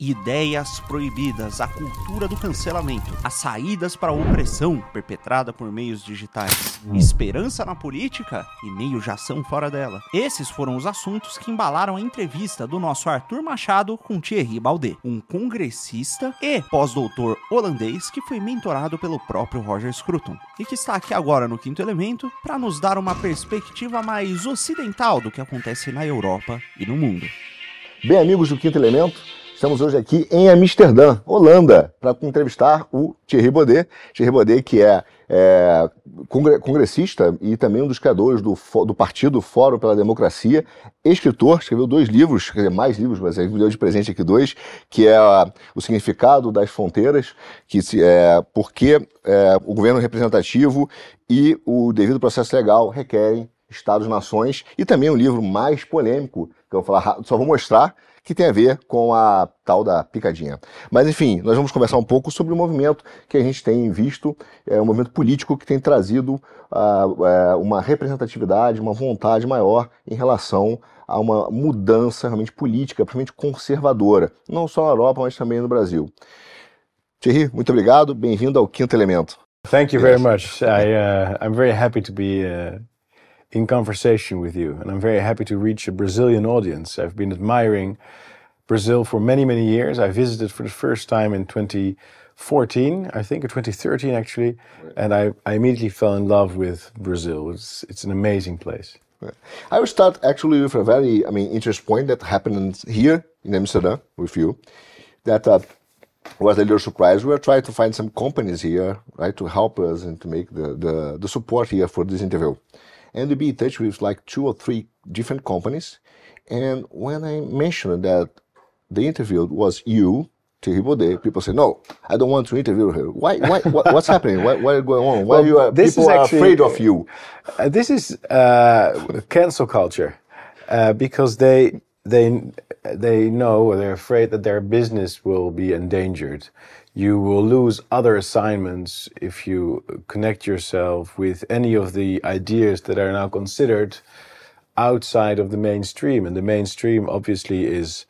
Ideias proibidas, a cultura do cancelamento, as saídas para a opressão perpetrada por meios digitais, esperança na política e meios de ação fora dela. Esses foram os assuntos que embalaram a entrevista do nosso Arthur Machado com Thierry Baudet, um congressista e pós-doutor holandês que foi mentorado pelo próprio Roger Scruton e que está aqui agora no Quinto Elemento para nos dar uma perspectiva mais ocidental do que acontece na Europa e no mundo. Bem, amigos do Quinto Elemento, Estamos hoje aqui em Amsterdã, Holanda, para entrevistar o Thierry Baudet. Thierry Baudet, que é, é, congressista e também um dos criadores do, do Partido Fórum pela Democracia, escritor, escreveu dois livros, quer dizer, mais livros, mas ele deu de presente aqui dois, que é O Significado das Fronteiras, que é, porque é, o governo representativo e o devido processo legal requerem Estados-nações, e também um livro mais polêmico, que eu vou falar, só vou mostrar, que tem a ver com a tal da picadinha. Mas enfim, nós vamos conversar um pouco sobre o movimento que a gente tem visto, é um movimento político que tem trazido uh, uh, uma representatividade, uma vontade maior em relação a uma mudança realmente política, principalmente conservadora, não só na Europa, mas também no Brasil. Thierry, muito obrigado, bem-vindo ao Quinto Elemento. Thank you very much. I, uh, I'm very happy to be uh, in conversation with you. And I'm very happy to reach a Brazilian audience. I've been admiring Brazil for many, many years. I visited for the first time in 2014, I think, or 2013 actually. And I, I immediately fell in love with Brazil. It's, it's an amazing place. I will start actually with a very, I mean, interesting point that happened here in Amsterdam with you. That uh, was a little surprise. We are trying to find some companies here, right, to help us and to make the, the, the support here for this interview and to be in touch with like two or three different companies. And when I mentioned that the interview was you, Thierry Baudet, people say, no, I don't want to interview her. Why, why, what, what's happening? What, what is going on? Why well, you are, people are actually, afraid of you? Uh, this is uh, cancel culture uh, because they, they, they know or they're afraid that their business will be endangered you will lose other assignments if you connect yourself with any of the ideas that are now considered outside of the mainstream. And the mainstream obviously is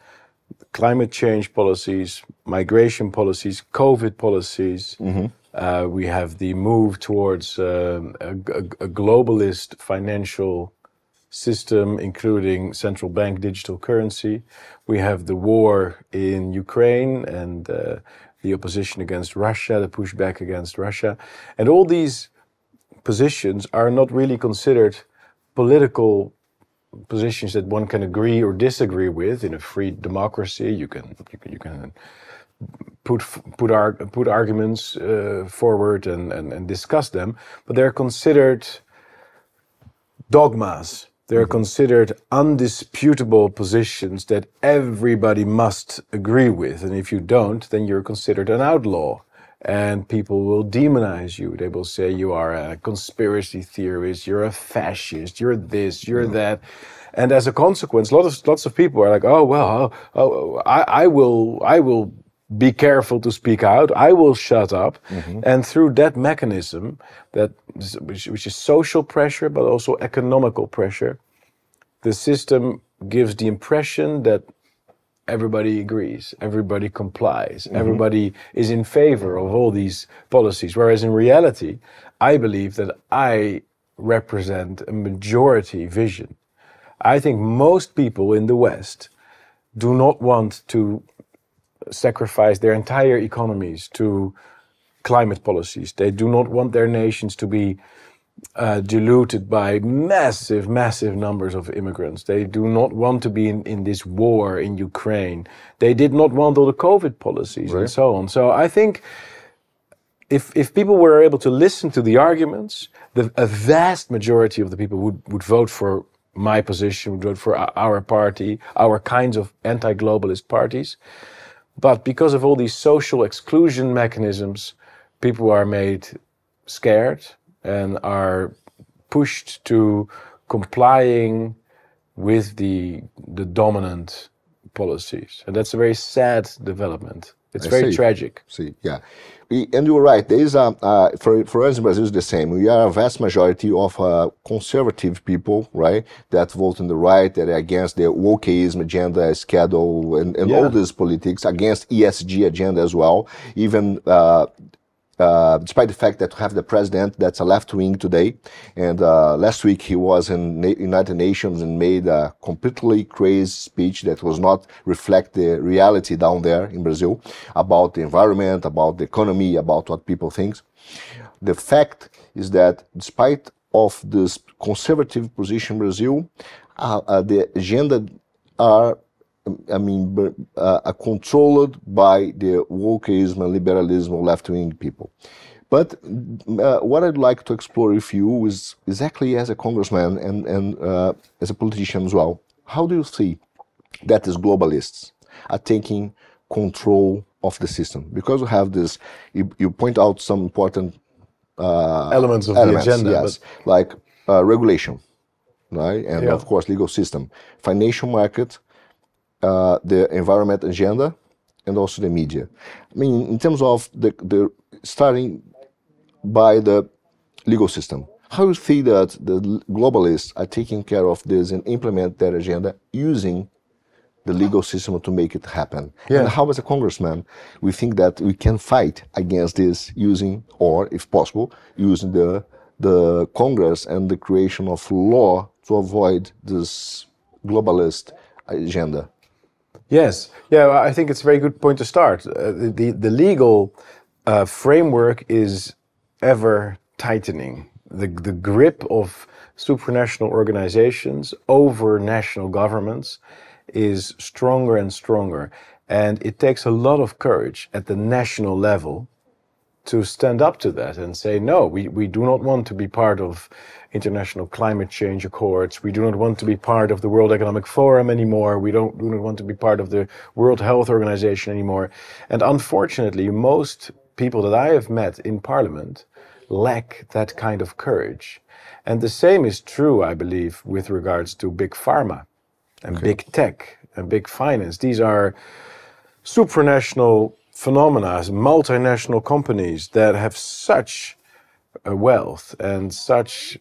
climate change policies, migration policies, COVID policies. Mm-hmm. Uh, we have the move towards um, a, a, a, globalist financial system, including central bank digital currency. We have the war in Ukraine and uh, the opposition against Russia, the pushback against Russia. And all these positions are not really considered political positions that one can agree or disagree with in a free democracy. You can you can, you can put put put arguments uh, forward and, and and discuss them, but they're considered dogmas they're considered undisputable positions that everybody must agree with. And if you don't, then you're considered an outlaw. And people will demonize you. They will say you are a conspiracy theorist, you're a fascist, you're this, you're mm-hmm. that. And as a consequence, lots of lots of people are like, "Oh well, oh, oh, I, I will, I will be careful to speak out. I will shut up. Mm-hmm. And through that mechanism, that which, which, is social pressure, but also economical pressure, the system gives the impression that everybody agrees, everybody complies, mm-hmm. everybody is in favor of all these policies. Whereas in reality, I believe that I represent a majority vision. I think most people in the West do not want to sacrifice their entire economies to climate policies. They do not want their nations to be uh, diluted by massive, massive numbers of immigrants. They do not want to be in, in this war in Ukraine. They did not want all the COVID policies right. and so on. So I think if, if people were able to listen to the arguments, the, a vast majority of the people would, would vote for my position, would vote for our party, our kinds of anti-globalist parties. But because of all these social exclusion mechanisms, people are made scared and are pushed to complying with the the dominant policies, and that's a very sad development. It's I very see. tragic. See, yeah. And you're right. There is a, uh, for, for us in Brazil, it's the same. We are a vast majority of uh, conservative people, right, that vote on the right, that are against the wokeism agenda, schedule, and, and all Yeah. this politics, against ESG agenda as well. Even uh, uh, despite the fact that we have the president that's a left wing today, and uh, last week he was in Na- United Nations and made a completely crazy speech that was not reflect the reality down there in Brazil about the environment, about the economy, about what people think. The fact is that despite of this conservative position in Brazil, uh, uh, the agenda are I mean, uh, are controlled by the wokeism and liberalism of left-wing people. But uh, what I'd like to explore with you is exactly as a congressman and, and uh, as a politician as well. How do you see that these globalists are taking control of the system? Because we have this, you, you point out some important elements of elements, the agenda. yes, like uh, regulation, right, and Yeah. of course legal system, financial market, uh, the environment agenda, and also the media. I mean, in terms of the the starting by the legal system, how do you see that the globalists are taking care of this and implement their agenda using the legal system to make it happen. Yeah. And how, as a congressman, we think that we can fight against this using, or if possible, using the the Congress and the creation of law to avoid this globalist agenda. Yes, yeah, I think it's a very good point to start. Uh, the, the legal uh, framework is ever tightening. The the grip of supranational organizations over national governments is stronger and stronger, and it takes a lot of courage at the national level to stand up to that and say, no, we, we do not want to be part of international climate change accords. We do not want to be part of the World Economic Forum anymore. We don't, do not want to be part of the World Health Organization anymore. And unfortunately, most people that I have met in parliament lack that kind of courage. And the same is true, I believe, with regards to big pharma and big tech and big finance. These are supranational phenomena, multinational companies that have such a wealth and such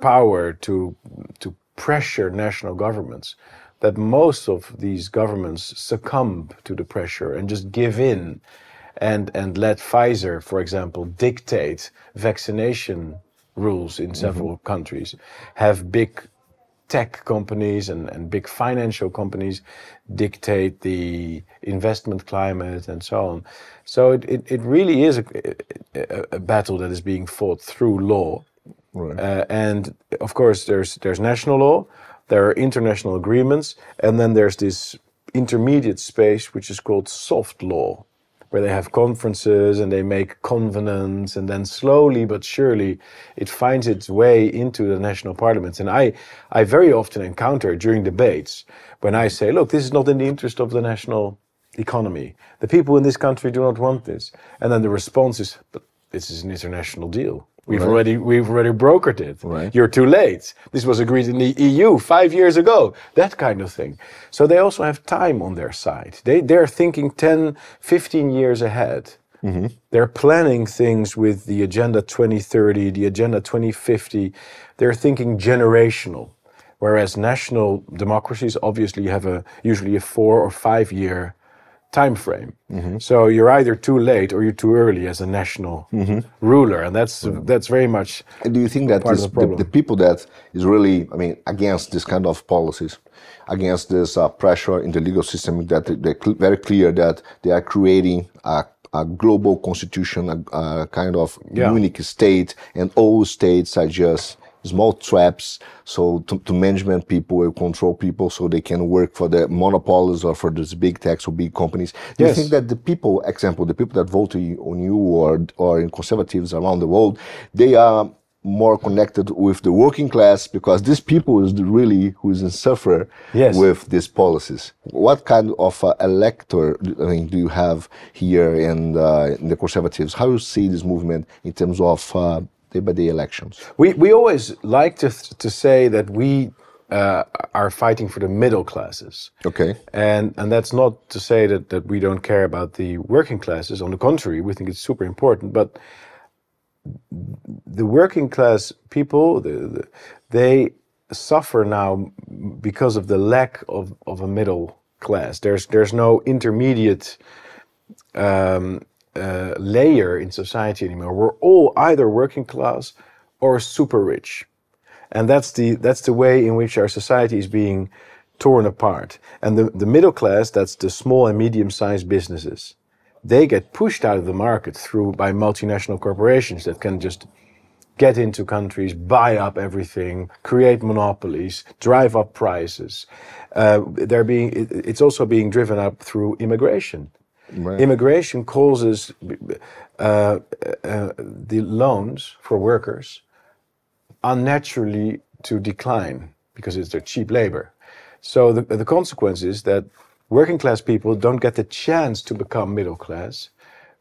power to to pressure national governments that most of these governments succumb to the pressure and just give in and and let Pfizer, for example, dictate vaccination rules in mm-hmm. several countries, have big tech companies and, and big financial companies dictate the investment climate and so on. So it, it, it really is a, a, a battle that is being fought through law. Uh, and of course, there's, there's national law, there are international agreements, and then there's this intermediate space which is called soft law, where they have conferences and they make covenants, and then slowly but surely it finds its way into the national parliaments. And I, I very often encounter during debates when I say, look, this is not in the interest of the national economy. The people in this country do not want this. And then the response is, but this is an international deal. We've Right. already we've already brokered it. Right. You're too late. This was agreed in the EU five years ago. That kind of thing. So they also have time on their side. They they're thinking 10, 15 years ahead. Mm-hmm. They're planning things with the Agenda 2030, the Agenda 2050. They're thinking generational. Whereas national democracies obviously have a usually a four or five year time frame. Mm-hmm. So you're either too late or you're too early as a national mm-hmm. ruler, and that's mm-hmm. that's very much And do you think that this, the the, people that is really, I mean, against this kind of policies, against this uh, pressure in the legal system, that they- they're cl- very clear that they are creating a, a global constitution, a, a kind of Yeah. unique state, and all states are just small traps. So to, to management people will control people so they can work for the monopolies or for these big techs or big companies. Do you think that the people, example, the people that vote on you or or in conservatives around the world, they are more connected with the working class because these people is the really who is in suffer Yes. with these policies. What kind of uh, elector I mean, do you have here in, uh, in the conservatives? How you see this movement in terms of uh, by day elections? We we always like to to say that we uh, are fighting for the middle classes. Okay. And and that's not to say that, that we don't care about the working classes. On the contrary, we think it's super important. But the working class people, the, the, they suffer now because of the lack of, of a middle class. There's there's no intermediate um, uh, layer in society anymore. We're all either working class or super rich, and that's the that's the way in which our society is being torn apart. And the, the middle class, that's the small and medium sized businesses, they get pushed out of the market through by multinational corporations that can just get into countries, buy up everything, create monopolies, drive up prices. Uh, they're being, it, it's also being driven up through immigration. Right. Immigration causes uh, uh, the loans for workers unnaturally to decline because it's their cheap labor. So the, the consequence is that working class people don't get the chance to become middle class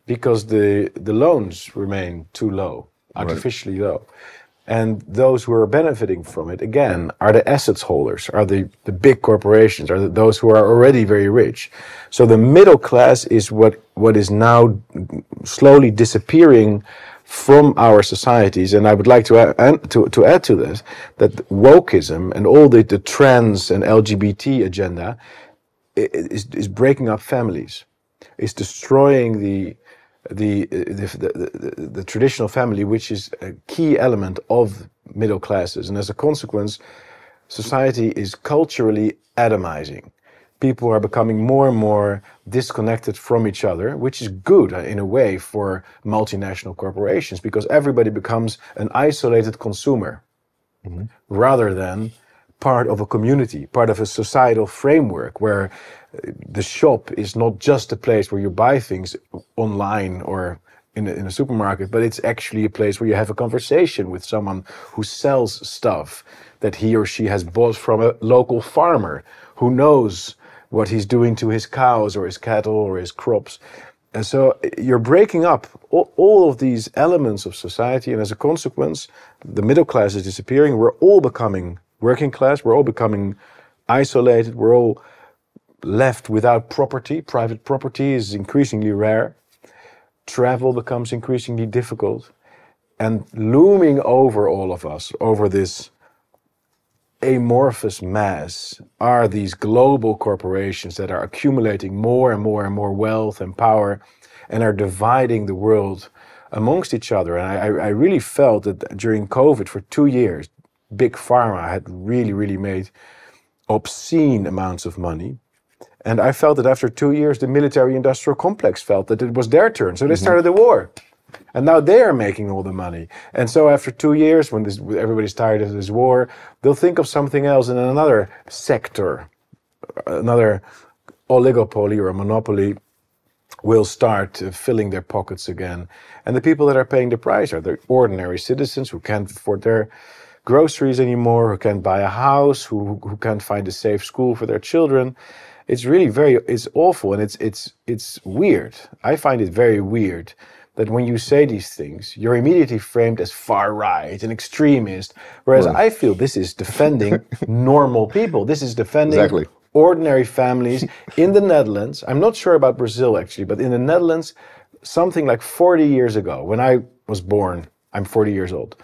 because the, the loans remain too low, artificially low. And those who are benefiting from it, again, are the assets holders, are the, the big corporations, are the, those who are already very rich. So the middle class is what, what is now slowly disappearing from our societies. And I would like to add to, to, add to this that wokeism and all the, the trans and LGBT agenda is, is breaking up families, is destroying the, the, the, the, the, traditional family, which is a key element of middle classes. And as a consequence, society is culturally atomizing. People are becoming more and more disconnected from each other, which is good uh, in a way for multinational corporations because everybody becomes an isolated consumer mm-hmm. rather than part of a community, part of a societal framework where uh, the shop is not just a place where you buy things online or in a, in a supermarket, but it's actually a place where you have a conversation with someone who sells stuff that he or she has bought from a local farmer who knows what he's doing to his cows or his cattle or his crops. And so uh, you're breaking up all, all, of these elements of society, and as a consequence, the middle class is disappearing. We're all becoming working class. We're all becoming isolated. We're all left without property. Private property is increasingly rare. Travel becomes increasingly difficult. And looming over all of us, over this amorphous mass, are these global corporations that are accumulating more and more and more wealth and power and are dividing the world amongst each other. And I, I really felt that during COVID for two years, big pharma had really, really made obscene amounts of money. And I felt that after two years, the military industrial complex felt that it was their turn. So they mm-hmm. started the war. And now they are making all the money. And so after two years, when this, everybody's tired of this war, they'll think of something else in another sector, another oligopoly or a monopoly will start uh, filling their pockets again. And the people that are paying the price are the ordinary citizens who can't afford their groceries anymore, who can't buy a house, who who can't find a safe school for their children. It's really very it's awful and it's it's it's weird. I find it very weird that when you say these things, you're immediately framed as far right and extremist. Whereas I feel this is defending normal people. This is defending exactly. ordinary families in the Netherlands. I'm not sure about Brazil actually, but in the Netherlands, something like 40 years ago, when I was born, I'm 40 years old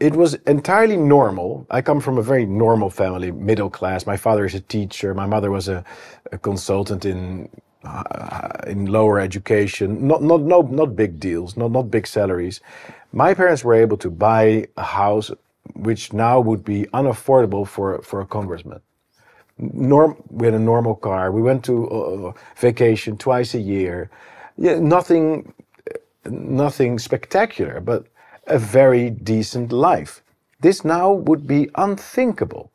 it was entirely normal. I come from a very normal family, middle class. My father is a teacher. My mother was a, a consultant in uh, in lower education. Not not no not big deals. Not not big salaries. My parents were able to buy a house, which now would be unaffordable for for a congressman. Norm, we had a normal car. We went to uh, vacation twice a year. Yeah, nothing, nothing spectacular, but a very decent life. This now would be unthinkable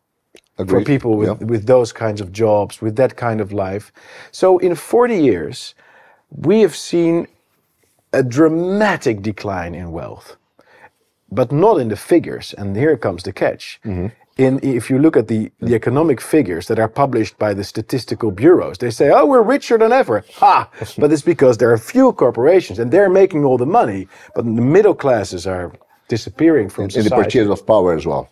Agreed. for people with, yeah. with those kinds of jobs, with that kind of life. So in 40 years, we have seen a dramatic decline in wealth, but not in the figures. And here comes the catch. Mm-hmm in if you look at the, the economic figures that are published by the statistical bureaus, they say, "Oh, we're richer than ever." Ha! but it's because there are few corporations and they're making all the money, but the middle classes are disappearing from in, society. In the purchase of power as well.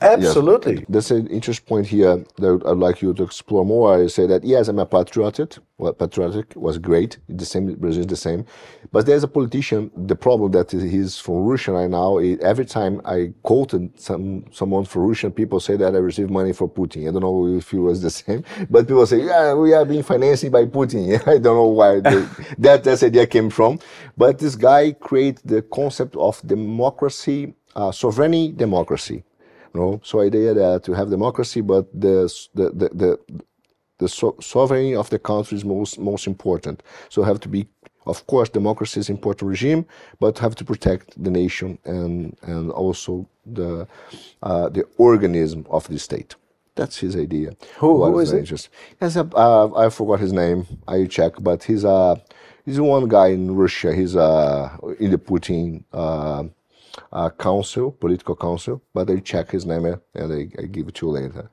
Absolutely. There's an interesting point here that I'd like you to explore more. I say that yes, I'm a patriotic. Well, patriotic was great. The same Brazil is the same, but there's a politician. The problem that he's from Russia right now. Every time I quoted some someone from Russian, people say that I receive money for Putin. I don't know if it was the same, but people say, yeah, we are being financed by Putin. I don't know why they, that that idea came from, but this guy created the concept of democracy, uh, sovereign democracy no, so idea that you have democracy, but the the the, the, the so sovereignty of the country is most most important. So have to be, of course, democracy is important regime, but have to protect the nation and and also the uh, the organism of the state. That's his idea. Who, who is it? Yes, uh, I forgot his name. I check, but he's a uh, he's one guy in Russia. He's uh, in the Putin. Uh, uh, council, political council, but I check his name and I, I give it to you later.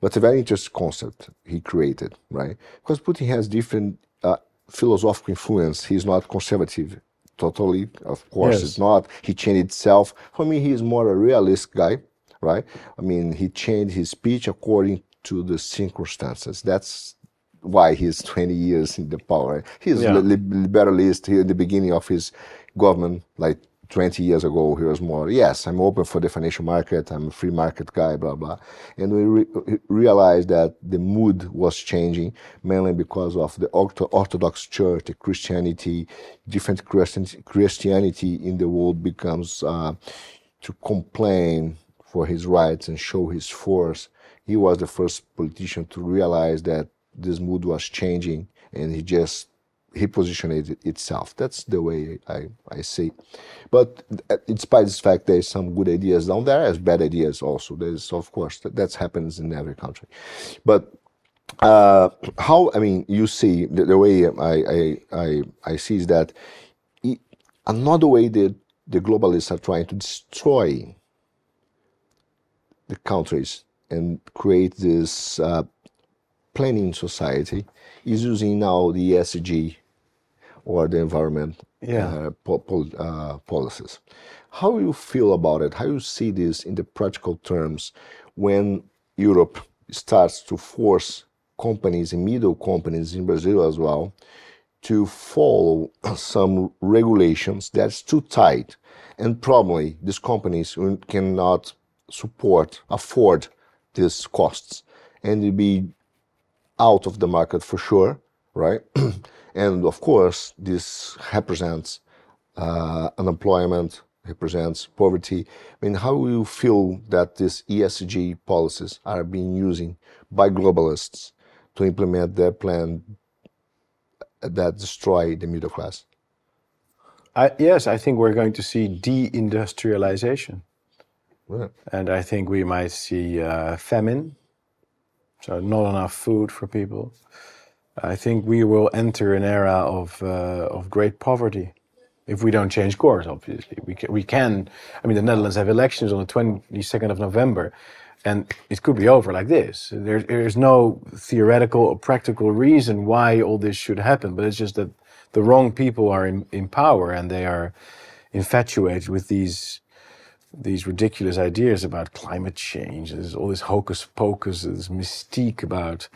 But it's a very interesting concept he created, right? Because Putin has different uh, philosophical influence. He's not conservative totally, of course. Yes. It's not. He changed itself. For me, he's more a realist guy, right? I mean, he changed his speech according to the circumstances. That's why he's 20 years in the power. He's yeah. liberalist here in the beginning of his government, like 20 years ago, he was more, yes, I'm open for the financial market, I'm a free market guy, blah, blah. And we re- realized that the mood was changing, mainly because of the Orthodox Church, the Christianity, different Christianity in the world becomes uh, to complain for his rights and show his force. He was the first politician to realize that this mood was changing, and he just he it itself. That's the way I, I see. But in spite of the fact there's some good ideas down there, as bad ideas also. There's of course that that happens in every country. But uh, how I mean you see the, the way I, I, I I see is that another way that the globalists are trying to destroy the countries and create this uh, planning society is using now the ESG or the environment yeah. uh, po pol uh, policies. How you feel about it? How you see this in the practical terms when Europe starts to force companies and middle companies in Brazil as well to follow some regulations that's too tight and probably these companies cannot support afford these costs and be out of the market for sure right And of course, this represents uh, unemployment, represents poverty. I mean, how do you feel that these ESG policies are being used by globalists to implement their plan that destroy the middle class? I, yes, I think we're going to see deindustrialization. Yeah. And I think we might see uh, famine, so not enough food for people. I think we will enter an era of uh, of great poverty if we don't change course. Obviously, we can, we can. I mean, the Netherlands have elections on the twenty second of November, and it could be over like this. There, there's no theoretical or practical reason why all this should happen, but it's just that the wrong people are in, in power and they are infatuated with these these ridiculous ideas about climate change. There's all this hocus pocus, this mystique about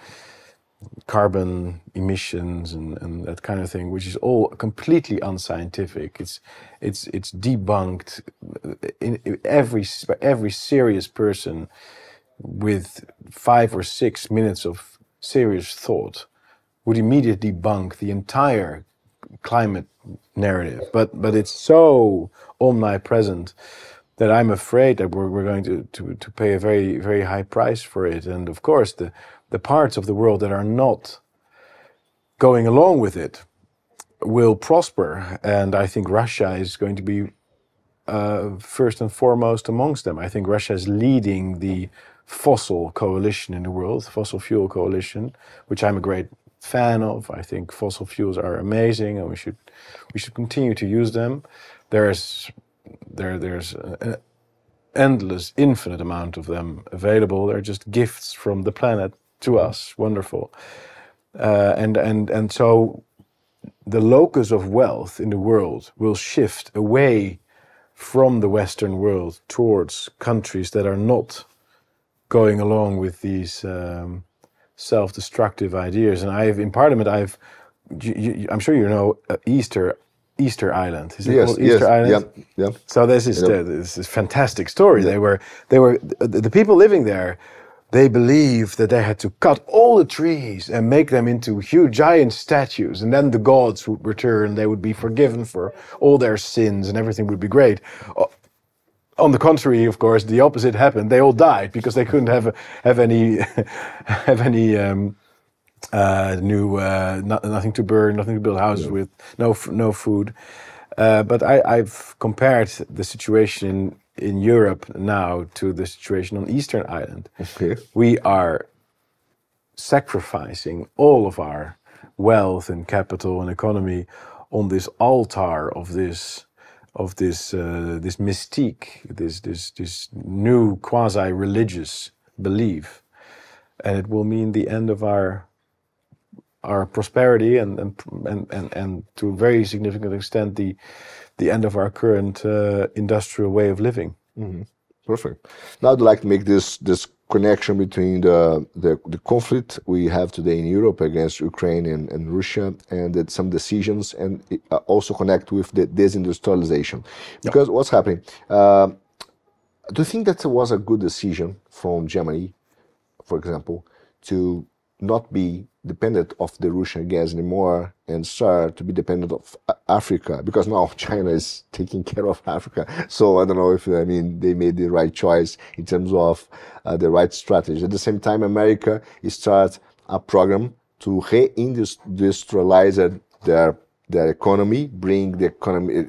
carbon emissions and, and that kind of thing, which is all completely unscientific. It's it's it's debunked. In, in every every serious person with five or six minutes of serious thought would immediately debunk the entire climate narrative. But but it's so omnipresent that I'm afraid that we're, we're going to, to, to pay a very, very high price for it. And of course, the, the parts of the world that are not going along with it will prosper. And I think Russia is going to be uh, first and foremost amongst them. I think Russia is leading the fossil coalition in the world, fossil fuel coalition, which I'm a great fan of. I think fossil fuels are amazing, and we should we should continue to use them. There's there there's an endless, infinite amount of them available. They're just gifts from the planet to us. Wonderful. Uh, and and and so the locus of wealth in the world will shift away from the Western world towards countries that are not going along with these um, self-destructive ideas. And I've in Parliament, I've you, you, I'm sure you know uh, Easter Easter Island. Is it yes, called Easter yes, Island? Yeah, yeah. So this is yep. this is fantastic story. Yeah. They were they were the, the people living there. They believed that they had to cut all the trees and make them into huge giant statues, and then the gods would return. They would be forgiven for all their sins, and everything would be great. On the contrary, of course, the opposite happened. They all died because they couldn't have have any have any. Um, uh, new uh, not, nothing to burn, nothing to build houses with, no no food. Uh, but I, have compared the situation in, Europe now to the situation on Eastern Island. Okay. We are sacrificing all of our wealth and capital and economy on this altar of this of this uh, this mystique, this this this new quasi-religious belief, and it will mean the end of our our prosperity and and and and, to a very significant extent the the end of our current uh, industrial way of living. Mm-hmm. Perfect. Now I'd like to make this this connection between the, the, the conflict we have today in Europe against Ukraine and, and Russia, and that some decisions, and uh, also connect with the desindustrialization. Because what's happening? Uh, do you think that was a good decision from Germany, for example, to not be dependent of the Russian gas anymore and start to be dependent of Africa because now China is taking care of Africa. So I don't know if I mean they made the right choice in terms of uh, the right strategy. At the same time, America start a program to reindustrialize their their economy, bring the economy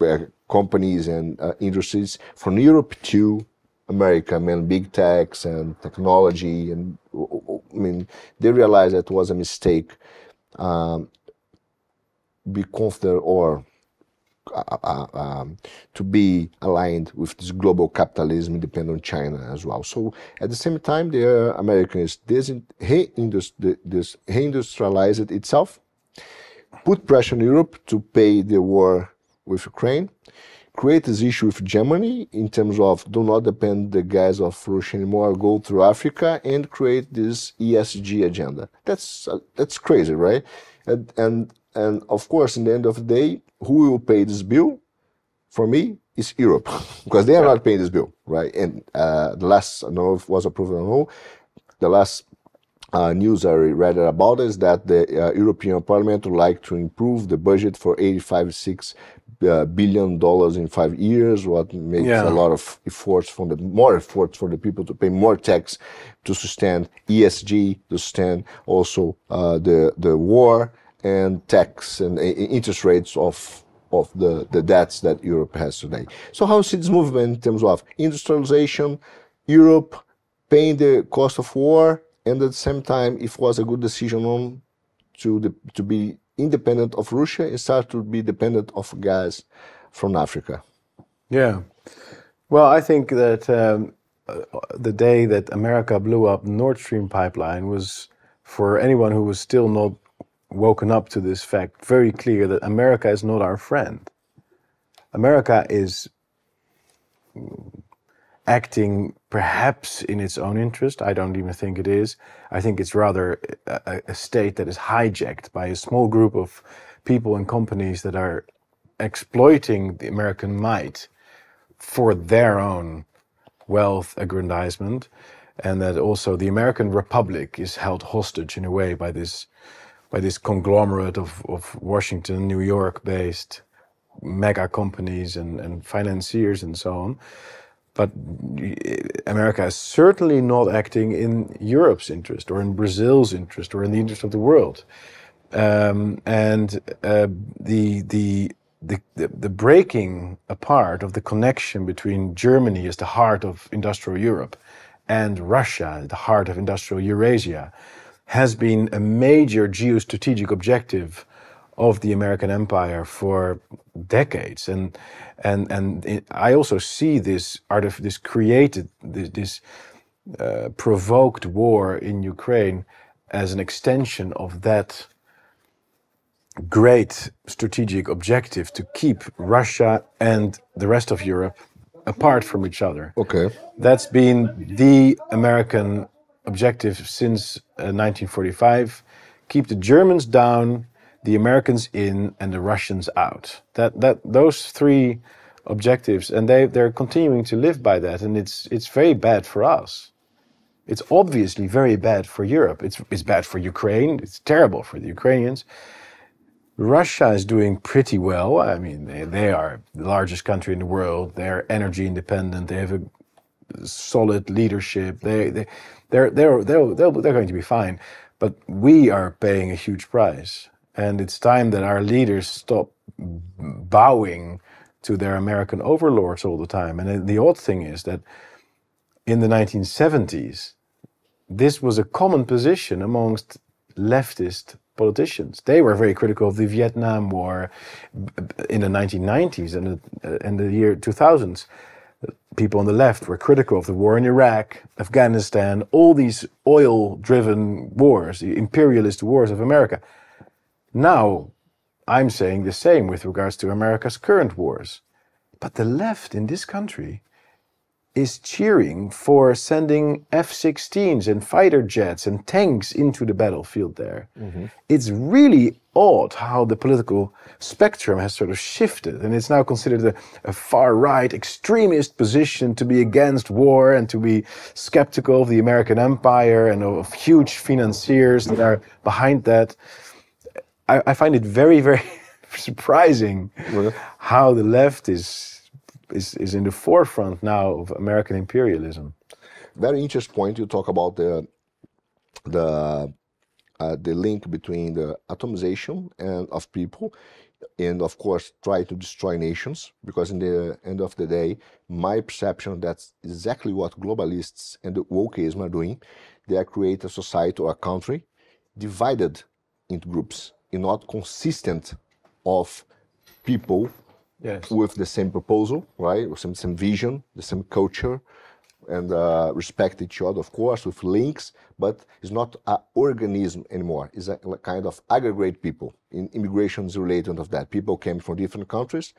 uh, companies and uh, industries from Europe to America, I mean, big techs and technology, and I mean, they realized that was a mistake. Um, be confident or uh, uh, um, to be aligned with this global capitalism depend on China as well. So at the same time, the Americans reindustrialized itself, put pressure on Europe to pay the war with Ukraine, create this issue with Germany in terms of do not depend the gas of Russia anymore, go through Africa and create this ESG agenda. That's uh, that's crazy, right? And, and and of course, in the end of the day, who will pay this bill? For me, is Europe because they are not paying this bill, right? And uh, the last I don't know if it was approved or no, the last uh, news I read about is that the uh, European Parliament would like to improve the budget for 85 6 uh, billion dollars in five years, what makes yeah. a lot of efforts from the more efforts for the people to pay more tax to sustain ESG, to sustain also uh, the the war and tax and uh, interest rates of of the, the debts that Europe has today. So how is this movement in terms of industrialization, Europe paying the cost of war, and at the same time, if it was a good decision on to the, to be independent of Russia and start to be dependent of gas from Africa. Yeah. Well, I think that um, uh, the day that America blew up Nord Stream pipeline was, for anyone who was still not woken up to this fact, very clear that America is not our friend. America is acting perhaps in its own interest. I don't even think it is. I think it's rather a, a, state that is hijacked by a small group of people and companies that are exploiting the American might for their own wealth aggrandizement. And that also the American Republic is held hostage in a way by this by this conglomerate of, of Washington, New York based mega companies and, and financiers and so on. But America is certainly not acting in Europe's interest or in Brazil's interest or in the interest of the world. Um, and uh, the, the, the, the breaking apart of the connection between Germany as the heart of industrial Europe and Russia, the heart of industrial Eurasia, has been a major geostrategic objective of the American empire for decades. And and and it, I also see this art of this created this, this uh, provoked war in Ukraine as an extension of that great strategic objective to keep Russia and the rest of Europe apart from each other. Okay. That's been the American objective since uh, 1945. Keep the Germans down, the Americans in, and the Russians out. That that those three objectives, and they they're continuing to live by that, and it's it's very bad for us. It's obviously very bad for Europe. It's it's bad for Ukraine. It's terrible for the Ukrainians. Russia is doing pretty well. I mean, they, they are the largest country in the world. They're energy independent. They have a solid leadership. They, they, they're, they're, they're, they're, they're going to be fine. But we are paying a huge price. And it's time that our leaders stop bowing to their American overlords all the time. And the odd thing is that in the 1970s, this was a common position amongst leftist politicians. They were very critical of the Vietnam War in the 1990s and the, uh, in the year 2000s. People on the left were critical of the war in Iraq, Afghanistan, all these oil driven wars, the imperialist wars of America. Now, I'm saying the same with regards to America's current wars. But the left in this country is cheering for sending F 16s and fighter jets and tanks into the battlefield there. Mm-hmm. It's really odd how the political spectrum has sort of shifted, and it's now considered a, a far right extremist position to be against war and to be skeptical of the American empire and of huge financiers that are behind that. I, I find it very, very surprising how the left is is, is in the forefront now of American imperialism. Very interesting point. You talk about the the uh, the link between the atomization and of people, and of course try to destroy nations. Because in the end of the day, my perception that's exactly what globalists and the wokeism are doing. They are create a society or a country divided into groups, and not consistent of people yes. with the same proposal, right? With some, same vision, the same culture, and uh, respect each other, of course, with links, but it's not an organism anymore. It's a kind of aggregate people. In immigration is related of that. People came from different countries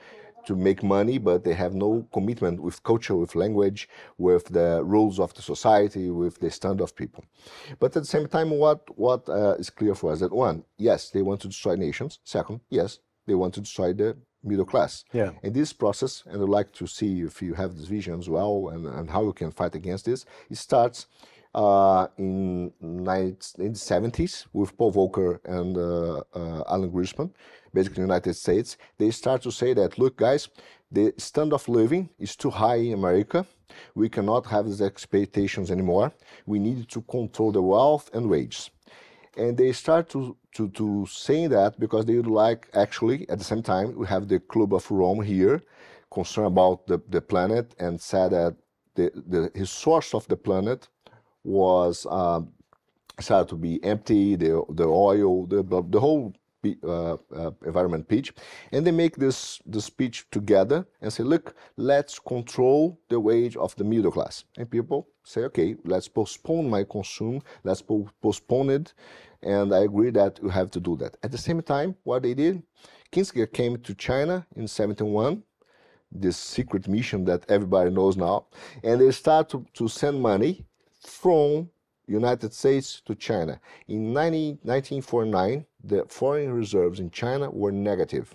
to make money, but they have no commitment with culture, with language, with the rules of the society, with the stand of people. But at the same time, what what uh, is clear for us that one, yes, they want to destroy nations. Second, yes, they want to destroy the middle class. Yeah. And this process, and I'd like to see if you have this vision as well and, and how you can fight against this, it starts uh, in, in the 70s with Paul Volcker and uh, uh, Alan Greenspan, basically the United States. They start to say that, look, guys, the standard of living is too high in America. We cannot have these expectations anymore. We need to control the wealth and wages and they start to, to, to saying that because they would like actually at the same time we have the club of rome here concerned about the, the planet and said that the, the source of the planet was um, started to be empty the, the oil the, the whole uh, uh, environment pitch. And they make this the speech together and say look let's control the wage of the middle class. And people say okay let's postpone my consume let's po- postpone it. And I agree that you have to do that. At the same time, what they did, Kissinger came to China in 71, this secret mission that everybody knows now, and they start to, to send money from United States to China. In 90, 1949, the foreign reserves in China were negative.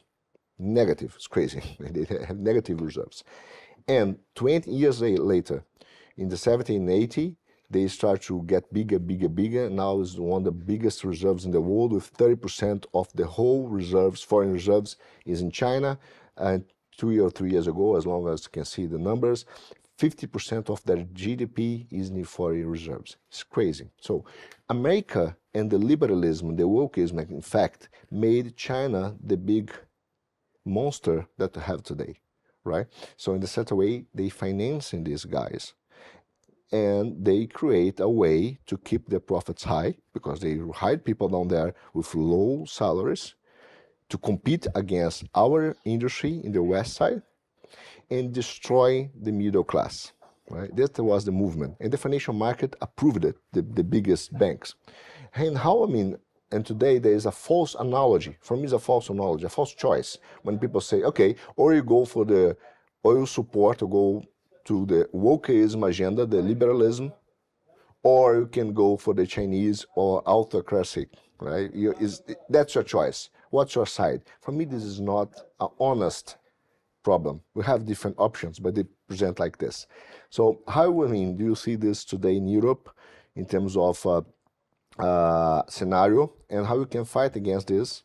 Negative, it's crazy. they have negative reserves. And 20 years later, in the 1780, they start to get bigger, bigger, bigger. Now is one of the biggest reserves in the world, with 30% of the whole reserves, foreign reserves, is in China. And two or three years ago, as long as you can see the numbers, 50% of their GDP is in foreign reserves. It's crazy. So America and the liberalism, the wokeism, in fact, made China the big monster that we have today, right? So in a certain way, they financing these guys and they create a way to keep their profits high because they hire people down there with low salaries to compete against our industry in the west side and destroy the middle class. Right? That was the movement. And the financial market approved it, the, the biggest banks. And how, I mean, and today there is a false analogy. For me, it's a false analogy, a false choice. When people say, okay, or you go for the oil support or go to the wokeism agenda, the liberalism, or you can go for the Chinese or autocracy, right? You, is, that's your choice. What's your side? For me, this is not an honest problem. We have different options, but they present like this. So, how I mean, do you see this today in Europe in terms of uh, uh, scenario and how you can fight against this?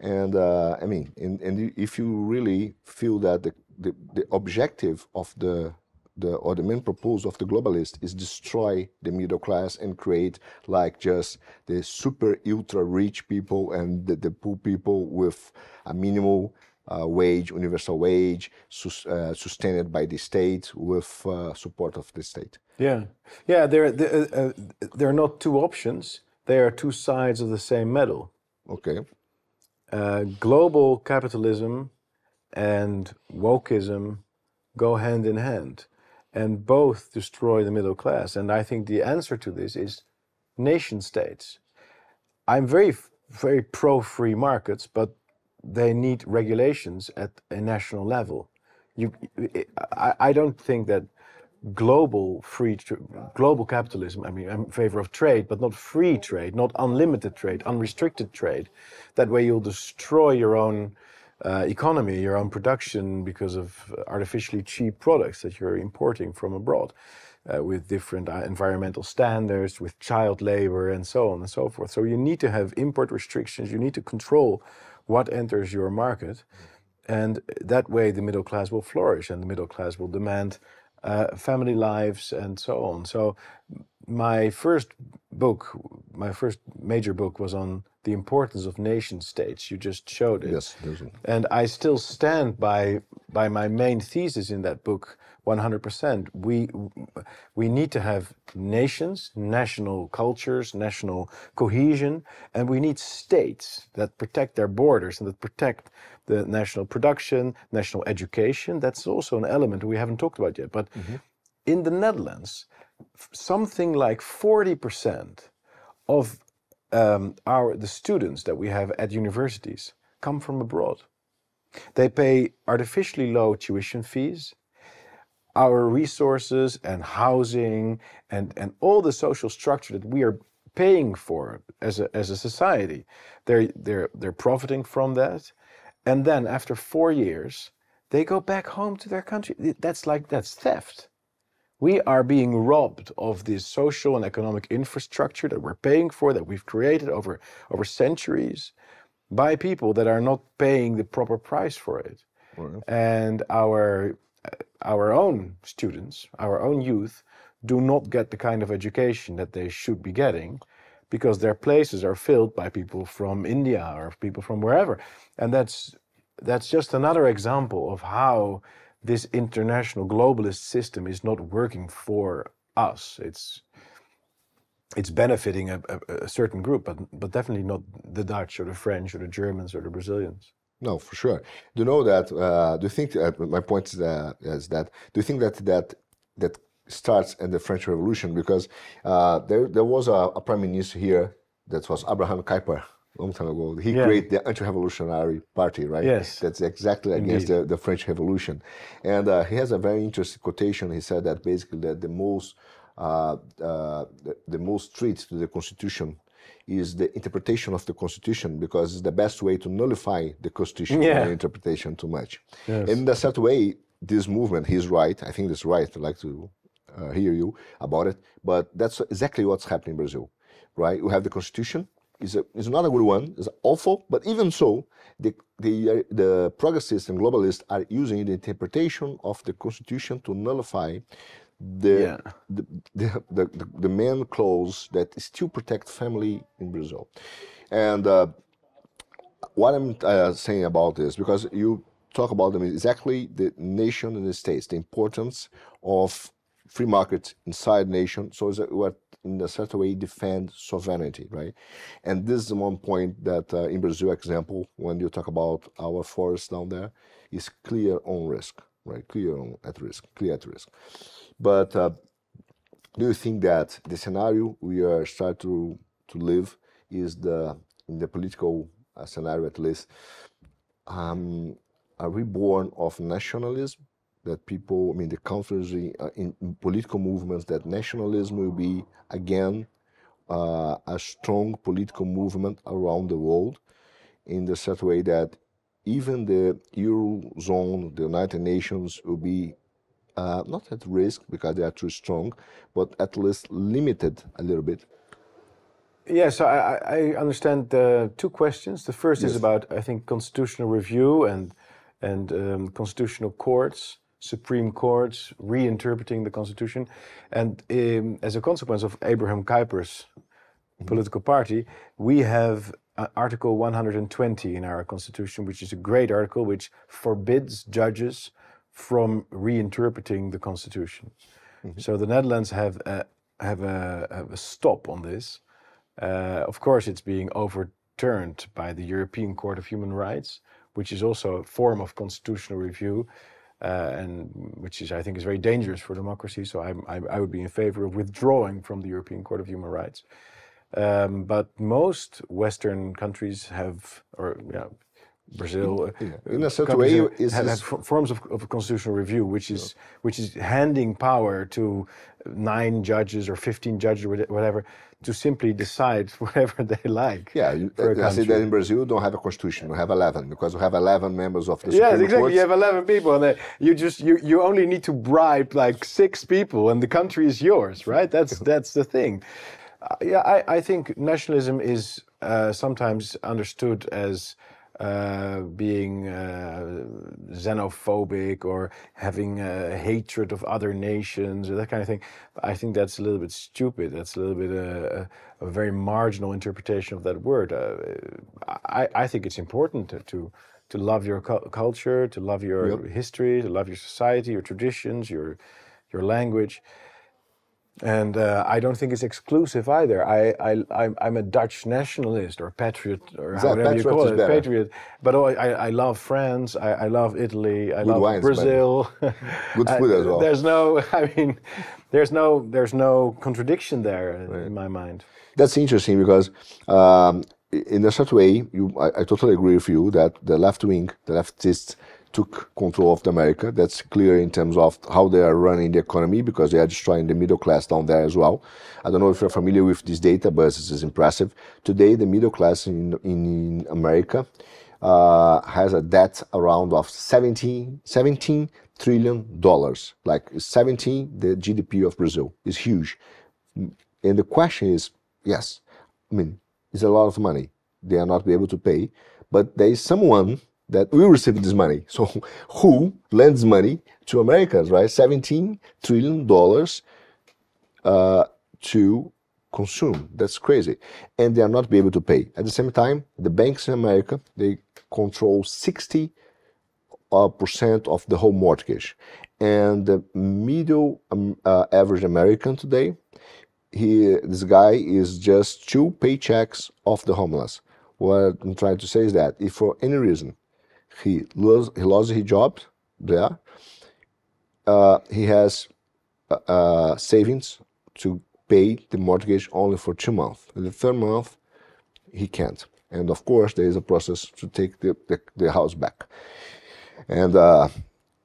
And uh, I mean, and, and if you really feel that the, the, the objective of the the or the main proposal of the globalist is destroy the middle class and create like just the super ultra rich people and the, the poor people with a minimal uh, wage, universal wage, sus, uh, sustained by the state with uh, support of the state. Yeah, yeah. There, there, uh, there are not two options. They are two sides of the same medal. Okay. Uh, global capitalism and wokeism go hand in hand, and both destroy the middle class. And I think the answer to this is nation states. I'm very, very pro free markets, but they need regulations at a national level. You, I, I don't think that global free global capitalism i mean i'm in favor of trade but not free trade not unlimited trade unrestricted trade that way you'll destroy your own uh, economy your own production because of artificially cheap products that you're importing from abroad uh, with different uh, environmental standards with child labor and so on and so forth so you need to have import restrictions you need to control what enters your market and that way the middle class will flourish and the middle class will demand uh, family lives and so on. So my first book, my first major book was on the importance of nation states. You just showed it. Yes, and I still stand by by my main thesis in that book 100%. We we need to have nations, national cultures, national cohesion, and we need states that protect their borders and that protect the national production, national education. That's also an element we haven't talked about yet. But mm-hmm. in the Netherlands, something like 40% of um, our the students that we have at universities come from abroad. They pay artificially low tuition fees. Our resources and housing and, and all the social structure that we are paying for as a, as a society, they're, they're, they're profiting from that. And then after four years, they go back home to their country. That's like, that's theft. We are being robbed of this social and economic infrastructure that we're paying for, that we've created over, over centuries by people that are not paying the proper price for it. And our, our own students, our own youth, do not get the kind of education that they should be getting because their places are filled by people from India or people from wherever. And that's, that's just another example of how this international globalist system is not working for us. It's it's benefiting a, a, a, certain group, but but definitely not the Dutch or the French or the Germans or the Brazilians. No, for sure. Do you know that? Uh, do you think? Uh, my point is, uh, is, that. Do you think that that that starts in the French Revolution? Because uh, there there was a, a, prime minister here that was Abraham Kuyper long time ago. He yeah. created the anti-revolutionary party, right? Yes. That's exactly against the, the, French Revolution. And uh, he has a very interesting quotation. He said that basically that the most uh, uh, the, the, most threat to the Constitution is the interpretation of the Constitution because it's the best way to nullify the Constitution yeah. interpretation too much. Yes. And in a certain way, this movement, he's right. I think that's right. I'd like to uh, hear you about it. But that's exactly what's happening in Brazil, right? We have the Constitution It's, a, is not a good one. It's awful, but even so, the, the, the progressists and globalists are using the interpretation of the constitution to nullify the, yeah. the, the, the, the, main clause that still protect family in Brazil. And uh, what I'm uh, saying about this, because you talk about them exactly the nation and the states, the importance of free market inside nation. So it's what in a certain way defend sovereignty, right? And this is one point that uh, in Brazil example, when you talk about our forests down there, is clear on risk, right? Clear at risk, clear at risk. But uh, do you think that the scenario we are starting to, to live is the, in the political uh, scenario at least, um, a reborn of nationalism that people, I mean, the in, uh, in political movements, that nationalism will be again uh, a strong political movement around the world in the such way that even the Eurozone, the United Nations will be uh, not at risk because they are too strong, but at least limited a little bit. Yes, I, I understand uh, two questions. The first Yes. is about, I think, constitutional review and and um, constitutional courts, supreme courts reinterpreting the constitution, and um, as a consequence of Abraham Kuyper's political party, we have Article 120 in our constitution, which is a great article which forbids judges from reinterpreting the constitution. So the Netherlands have a, have a, have a stop on this. Uh, of course, it's being overturned by the European Court of Human Rights, which is also a form of constitutional review, uh, and which is, I think, is very dangerous for democracy. So I'm, I, I would be in favor of withdrawing from the European Court of Human Rights. Um, but most Western countries have, or yeah, Brazil, uh, In a certain way, is have, have forms of, of constitutional review, which is which is handing power to nine judges or fifteen judges or whatever to simply decide whatever they like. Yeah, you, for say that in Brazil, we don't have a constitution. We have 11 because we have 11 members of the Yes, Supreme exactly. Court. You have eleven people, and they, you just you, you only need to bribe like six people, and the country is yours, right? That's that's the thing. Uh, yeah, I, I think nationalism is uh, sometimes understood as uh, being uh, xenophobic or having uh, hatred of other nations or that kind of thing. I think that's a little bit stupid. That's a little bit uh, a, a very marginal interpretation of that word. Uh, I, I think it's important to, to to love your cul- culture, to love your history, to love your society, your traditions, your your language. And uh, I don't think it's exclusive either. I, I, I'm, I'm a Dutch nationalist or patriot or Exactly, whatever you call it, better. patriot. But oh, I, I love France. I, I love Italy. I love wines, by the way. Brazil. Good food as well. There's no, I mean, there's no, there's no contradiction there in my mind. That's interesting because um, in a certain way, you, I, I totally agree with you that the left wing, the leftists, took control of America. That's clear in terms of how they are running the economy because they are destroying the middle class down there as well. I don't know if you're familiar with this data, but this is impressive. Today, the middle class in, in America uh, has a debt around of 17, 17 trillion dollars. Like 17, the GDP of Brazil is huge. And the question is, yes, I mean, it's a lot of money. They are not be able to pay, but there is someone that will receive this money. So who lends money to Americans, right? 17 trillion dollars uh, to consume. That's crazy. And they are not be able to pay. At the same time, the banks in America, they control 60 uh, percent of the whole mortgage. And the middle um, uh, average American today, he this guy is just two paychecks off the homeless. What I'm trying to say is that if for any reason he lost he lost his job there, uh, he has uh, uh, savings to pay the mortgage only for two months. In the third month, he can't. And of course, there is a process to take the, the, the house back. And uh,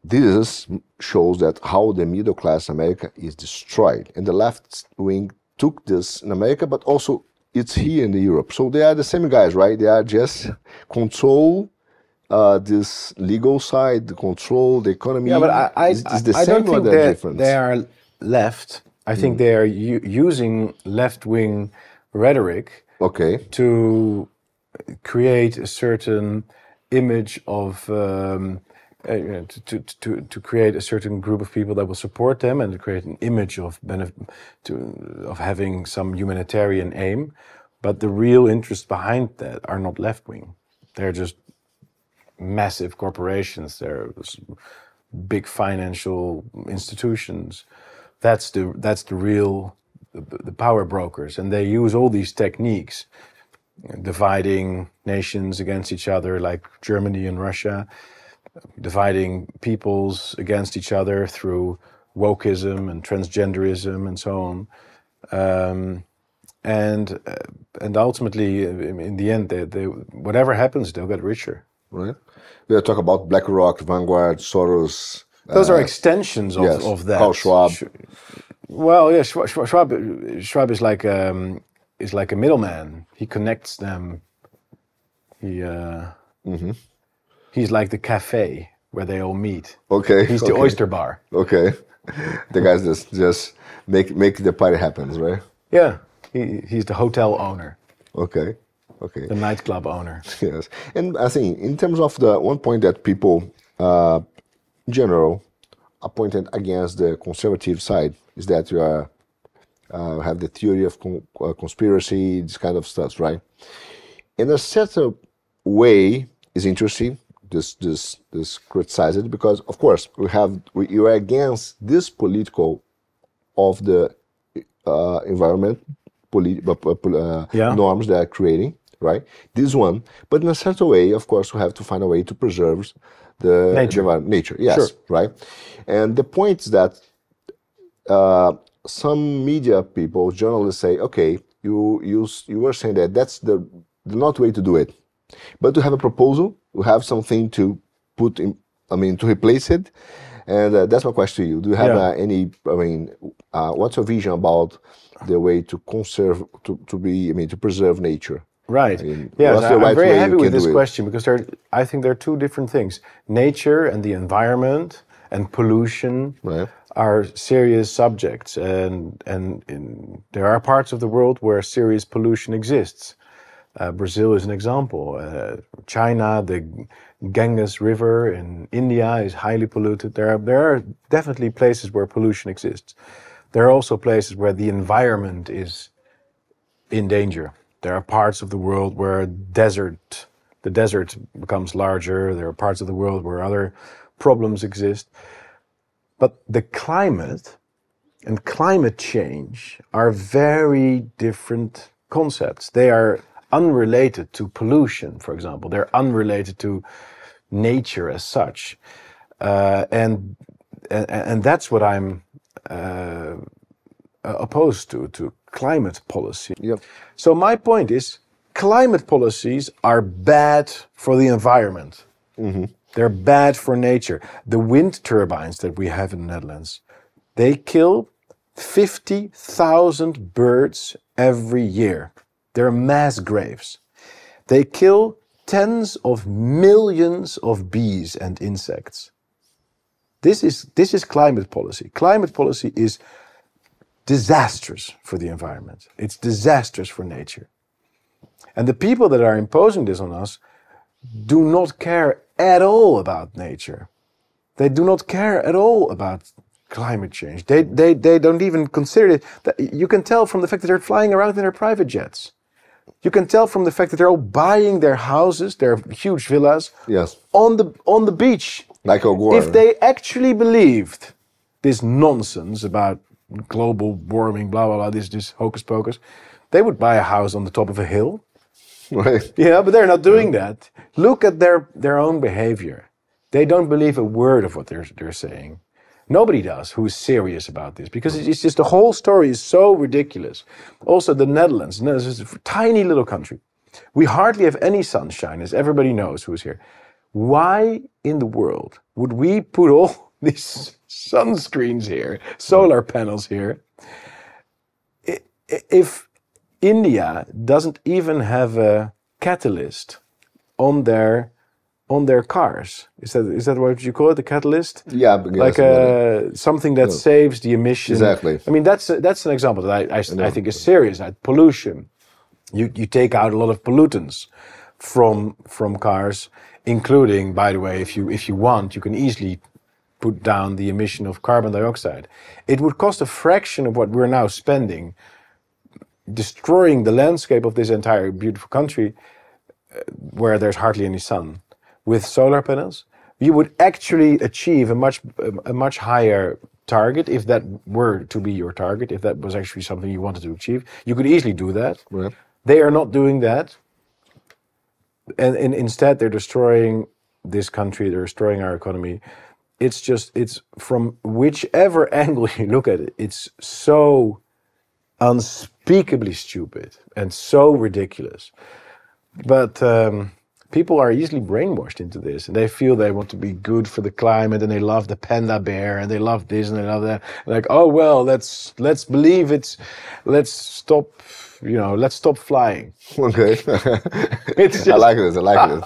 this shows that how the middle class America is destroyed. And the left wing took this in America, but also it's here in Europe. So they are the same guys, right? They are just control uh, this legal side, the control the economy. Yeah, but I, I, Is- is the I same don't or think they're- different? they are left. I think they are using left wing rhetoric Okay. to create a certain image of um, uh, you know, to, to, to, to create a certain group of people that will support them and to create an image of benef- to, of having some humanitarian aim. But the real interests behind that are not left wing. They're just massive corporations. They're big financial institutions. That's the that's the real the, the power brokers, and they use all these techniques, dividing nations against each other, like Germany and Russia, dividing peoples against each other through wokeism and transgenderism and so on. Um, and uh, and ultimately, in in the end, they, they, whatever happens, they'll get richer. Right? We talk about BlackRock, Vanguard, Soros, Those are extensions of, yes, of that. Klaus Schwab. Sch- Well, yeah, Schwab, Schwab, is like um, is like a middleman. He connects them. He uh, Mm-hmm. he's like the cafe where they all meet. Okay. He's the okay. oyster bar. Okay. The guys just just make make the party happens, right? Yeah, he, he's the hotel owner, Okay. Okay. the nightclub owner. Yes, and I think in terms of the one point that people, uh, in general, are pointed against the conservative side is that you are uh, have the theory of con- uh, conspiracy, this kind of stuff, right? In a certain way, is interesting. This this this criticize it because, of course, we have we, you are against this political of the uh, environment polit- uh, uh, Yeah. norms they are creating, right? This one, but in a certain way, of course, we have to find a way to preserve the Nature. the nature. Yes, Sure. right. And the point is that uh, some media people, journalists say, okay, you you you were saying that that's the the not way to do it, but to have a proposal, we have something to put in. I mean, to replace it. And uh, that's my question to you. Do you have Yeah. uh, any? I mean, uh, what's your vision about the way to conserve, to, to be, I mean, to preserve nature? Right. mean, yes, I'm very happy with this question because there, I think there are two different things: nature and the environment and pollution Right. are serious subjects, and and in, there are parts of the world where serious pollution exists. Uh, Brazil is an example. Uh, China, the Ganges River in India is highly polluted. There are there are definitely places where pollution exists. There are also places where the environment is in danger. There are parts of the world where desert, the desert becomes larger. There are parts of the world where other problems exist. But the climate and climate change are very different concepts. They are unrelated to pollution, for example. They're unrelated to nature as such, uh, and, and and that's what I'm uh, opposed to to climate policy. Yep. So my point is, climate policies are bad for the environment. Mm-hmm. They're bad for nature. The wind turbines that we have in the Netherlands, they kill 50,000 birds every year. They're mass graves. They kill tens of millions of bees and insects. This is, this is climate policy. Climate policy is disastrous for the environment. It's disastrous for nature. And the people that are imposing this on us do not care at all about nature. They do not care at all about climate change. They, they, they don't even consider it. You can tell from the fact that they're flying around in their private jets. You can tell from the fact that they're all buying their houses, their huge villas, Yes. on the on the beach. Like. If they actually believed this nonsense about global warming, blah blah blah, this this hocus pocus, they would buy a house on the top of a hill. right. Yeah, but they're not doing that. Look at their their own behavior. They don't believe a word of what they're they're saying. Nobody does who is serious about this because it's just the whole story is so ridiculous. Also, the Netherlands, the Netherlands is a tiny little country. We hardly have any sunshine, as everybody knows who's here. Why in the world would we put all these sunscreens here, solar panels here, if India doesn't even have a catalyst on their on their cars? Is that is that what you call it? The catalyst? Yeah, like but, uh, something that saves the emission. Exactly. I mean, that's that's an example that I, I, I think is serious. Like pollution, you you take out a lot of pollutants from from cars, including, by the way, if you if you want, you can easily put down the emission of carbon dioxide. It would cost a fraction of what we're now spending, destroying the landscape of this entire beautiful country, uh, where there's hardly any sun, with solar panels. You would actually achieve a much a much higher target if that were to be your target. If that was actually something you wanted to achieve, you could easily do that. They are not doing that, and, and instead they're destroying this country. They're destroying our economy. It's just it's from whichever angle you look at it, it's so unspeakably stupid and so ridiculous. But um, people are easily brainwashed into this and they feel they want to be good for the climate and they love the panda bear and they love this and they love that like oh well let's let's believe it's let's stop you know let's stop flying Okay. It's I like this. I like this.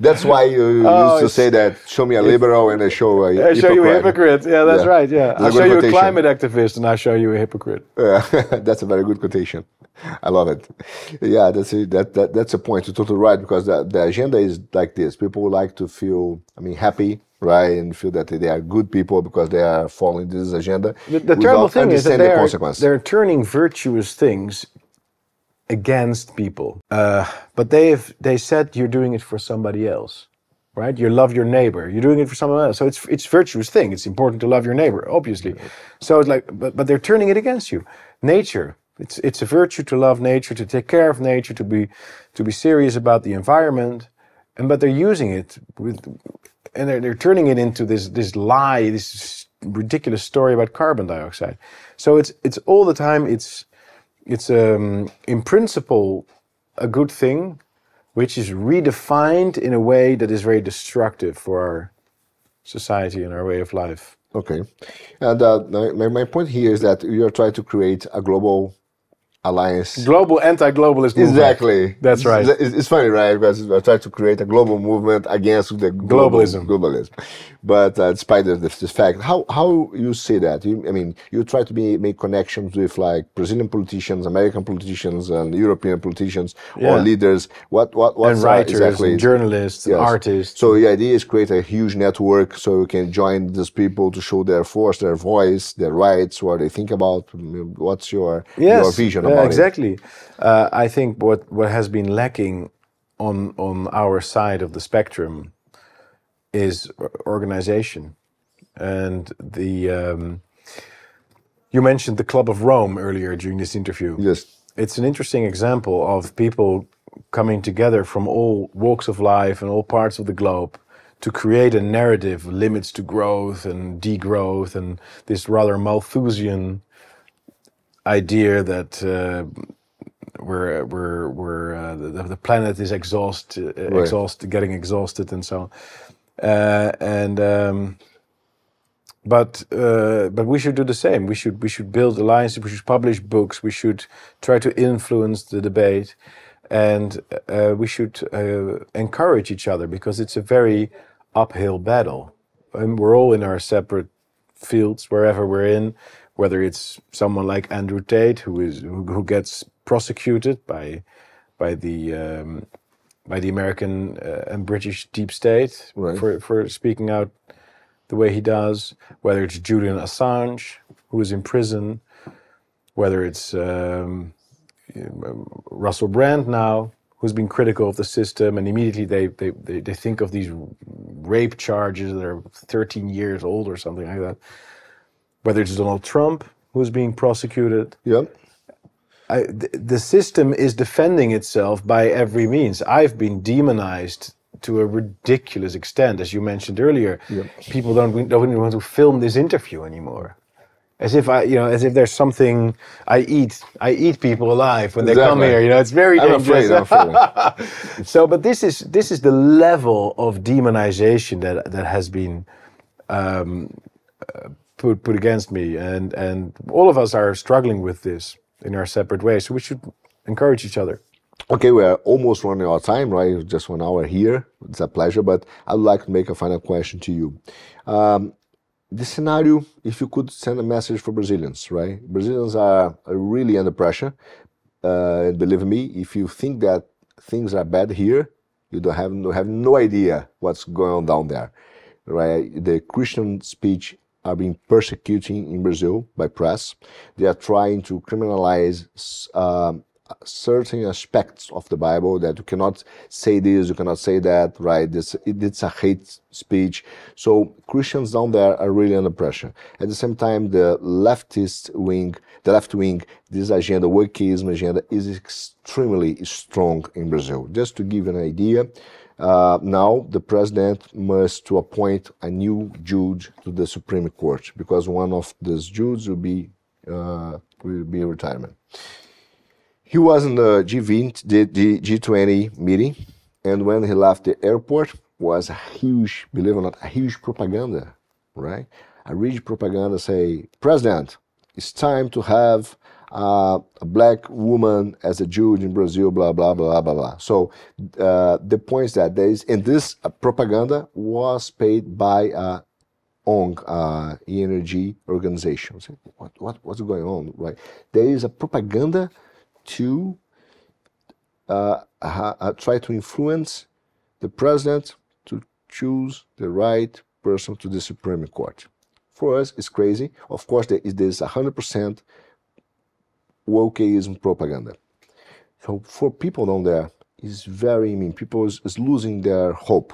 That's why you Oh, used to say that. Show me a liberal, and I show a I show you a hypocrite. Yeah, that's Yeah. right. Yeah, a I'll show you a climate activist, and I show you a hypocrite. Yeah, that's a very good quotation. I love it. Yeah, that's it. That, that that's a point. You're totally right because the, the agenda is like this. People like to feel, I mean, happy, right, and feel that they are good people because they are following this agenda. The, the terrible thing is that they the are, they're turning virtuous things against people. Uh, but they've they said you're doing it for somebody else, right? You love your neighbor. You're doing it for someone else. So it's it's virtuous thing. It's important to love your neighbor, obviously. So it's like, but but they're turning it against you. Nature. It's it's a virtue to love nature, to take care of nature, to be to be serious about the environment, and but they're using it with, and they're they're turning it into this this lie, this ridiculous story about carbon dioxide. So it's it's all the time. It's it's um, in principle a good thing, which is redefined in a way that is very destructive for our society and our way of life. Okay. And uh, my, my point here is that you are trying to create a global alliance. Global anti-globalist movement. Exactly. That's right. It's, it's funny, right? Because I try to create a global movement against the global- Globalism. Globalism. But uh, despite this, this fact, how how you see that? You, I mean, you try to be make connections with like Brazilian politicians, American politicians, and European politicians Yeah. or leaders. What what what's and uh, writers, exactly? and journalists, Yes. artists. So the idea is create a huge network so you can join these people to show their force, their voice, their rights, what they think about. What's your your vision about it? exactly. Uh, I think what what has been lacking on on our side of the spectrum is organization, and the. Um, you mentioned the Club of Rome earlier during this interview. Yes. It's an interesting example of people coming together from all walks of life and all parts of the globe to create a narrative, of limits to growth and degrowth, and this rather Malthusian idea that uh, we're we're we're uh, the, the planet is exhaust uh, exhaust getting exhausted and so on, uh, and. Um, but uh, but we should do the same. We should we should build alliances. We should publish books. We should try to influence the debate, and uh, we should uh, encourage each other because it's a very uphill battle, and we're all in our separate fields wherever we're in. Whether it's someone like Andrew Tate who is who, who gets prosecuted by by the um, by the American uh, and British deep state Right. for for speaking out the way he does, whether it's Julian Assange, who is in prison, whether it's um, Russell Brand now, who's been critical of the system, and immediately they, they, they, they think of these rape charges that are 13 years old or something like that. Whether it's Donald Trump, who's being prosecuted. Yeah. I, the, the system is defending itself by every means. I've been demonized to a ridiculous extent, as you mentioned earlier. People don't don't even want to film this interview anymore, as if I, you know, as if there's something I eat. I eat people alive when they come here. You know, it's very I'm dangerous. afraid. Afraid. so, but this is this is the level of demonization that that has been um, uh, put put against me, and and all of us are struggling with this in our separate ways. So we should encourage each other. Okay, we are almost running out of time, right? Just one hour here. It's a pleasure, but I'd like to make a final question to you. Um, the scenario, if you could send a message for Brazilians, right? Brazilians are, are really under pressure. Uh, believe me, if you think that things are bad here, you don't have no, have no idea what's going on down there, right? The Christian speech are being persecuted in Brazil by press. They are trying to criminalize um, certain aspects of the Bible that you cannot say this, you cannot say that, right? This, it, it's a hate speech. So Christians down there are really under pressure. At the same time, the leftist wing, the left wing, this agenda, wokeism agenda, is extremely strong in Brazil. Just to give an idea, uh, now the president must to appoint a new judge to the Supreme Court because one of these judges will be uh, will be retirement. He was in the G20, the, the G20 meeting, And when he left the airport, was a huge, believe it or not, a huge propaganda, right? A huge propaganda say, President, it's time to have uh, a black woman as a judge in Brazil, blah, blah, blah, blah, blah. So uh, the point is that there is, and this uh, propaganda was paid by uh, ONG, uh, energy organizations. What, what, what's going on, right? There is a propaganda to uh, uh, try to influence the president to choose the right person to the Supreme Court. For us, it's crazy. Of course, there is this 100% wokeism propaganda. So for people down there, it's very mean people is, is losing their hope,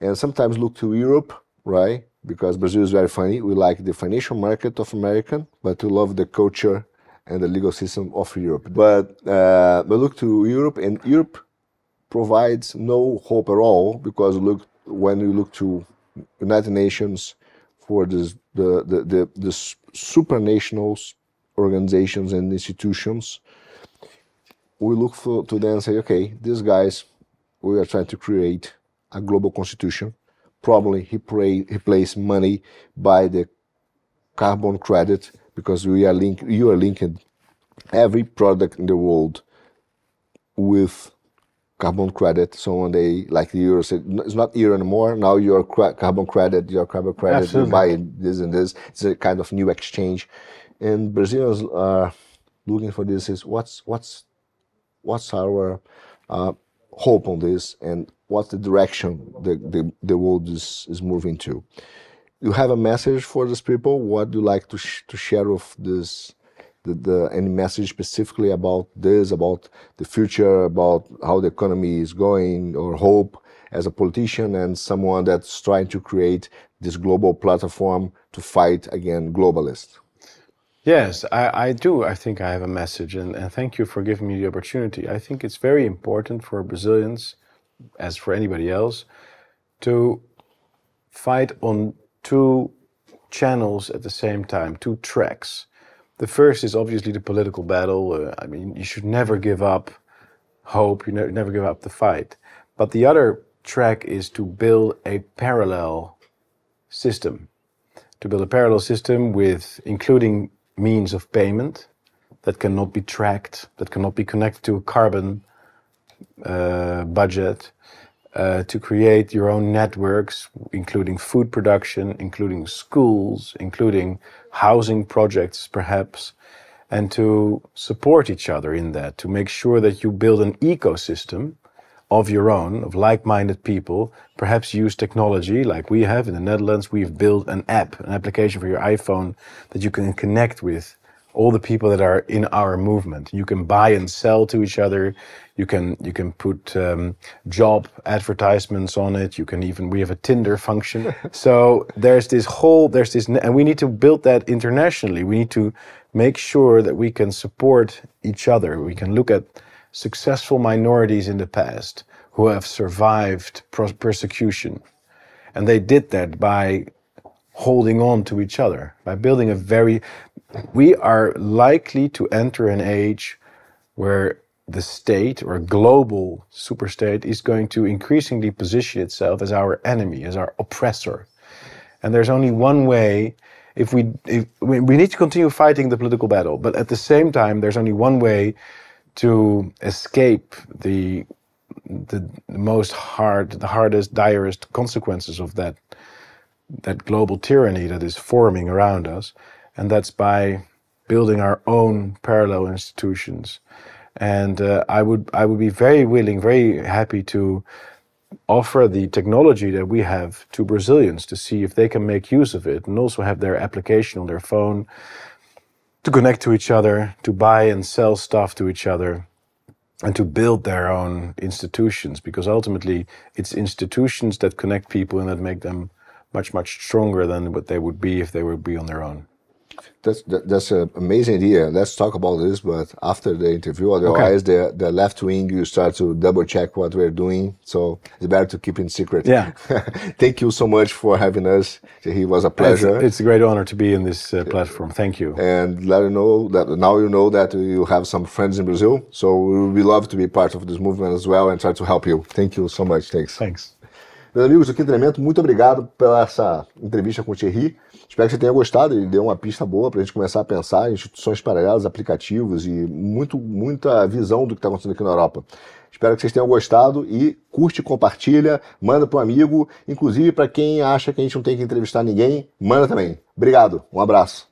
and sometimes look to Europe, right? Because Brazil is very funny. We like the financial market of American, but we love the culture and the legal system of Europe. But uh, look to Europe, and Europe provides no hope at all because look when you look to United Nations for this, the, the, the, the supranationals organizations and institutions, we look for, to them and say, okay, these guys, we are trying to create a global constitution. Probably he, pray, he plays money by the carbon credit because we are link, you are linking every product in the world with carbon credit. So when they, like the euro said, it's not euro anymore. Now your carbon credit, your carbon credit, Absolutely. you buy this and this. It's a kind of new exchange and Brazilians are looking for this is what's what's what's our uh, hope on this and what's the direction the, the, the world is, is moving to. You have a message for these people? What do you like to, sh to share with this, the, the, any message specifically about this, about the future, about how the economy is going or hope as a politician and someone that's trying to create this global platform to fight against globalists? Yes, I, I do. I think I have a message, and, and thank you for giving me the opportunity. I think it's very important for Brazilians, as for anybody else, to fight on two channels at the same time, two tracks. The first is obviously the political battle. Uh, I mean, you should never give up hope, you ne never give up the fight. But the other track is to build a parallel system. To build a parallel system with including means of payment that cannot be tracked, that cannot be connected to a carbon uh, budget, uh, to create your own networks, including food production, including schools, including housing projects, perhaps, and to support each other in that, to make sure that you build an ecosystem of your own, of like-minded people, perhaps use technology like we have in the Netherlands. We've built an app, an application for your iPhone that you can connect with all the people that are in our movement. You can buy and sell to each other. You can you can put um, job advertisements on it. You can even we have a Tinder function. so there's this whole there's this and we need to build that internationally. We need to make sure that we can support each other. We can look at successful minorities in the past who have survived persecution. And they did that by holding on to each other, by building a very. We are likely to enter an age where the state or global superstate is going to increasingly position itself as our enemy, as our oppressor. And there's only one way if we if we, we need to continue fighting the political battle, but at the same time there's only one way to escape the the most hard, the hardest, direst consequences of that that global tyranny that is forming around us, and that's by building our own parallel institutions. And uh, I would I would be very willing, very happy to offer the technology that we have to Brazilians to see if they can make use of it and also have their application on their phone to connect to each other, to buy and sell stuff to each other, and to build their own institutions because ultimately it's institutions that connect people and that make them much, much stronger than what they would be if they would be on their own. That's that- that's an amazing idea. Let's talk about this, but after the interview. Otherwise, the the left wing you start to double check what we're doing. So it's better to keep it secret. Yeah. Thank you so much for having us. It was a It's, pleasure. it's a great honor to be in this uh, platform. Thank you. and let you know that now you know that you have some friends in Brazil. So we love to be part of this movement as well and try to help you. Thank you so much. Thanks. Thanks. Meus amigos do Quinto Elemento, muito obrigado pela essa entrevista com o Thierry. Espero que você tenha gostado. Ele deu uma pista boa para a gente começar a pensar em instituições paralelas, aplicativos e muito, muita visão do que está acontecendo aqui na Europa. Espero que vocês tenham gostado e curte, compartilha, manda para um amigo. Inclusive, para quem acha que a gente não tem que entrevistar ninguém, manda também. Obrigado, um abraço.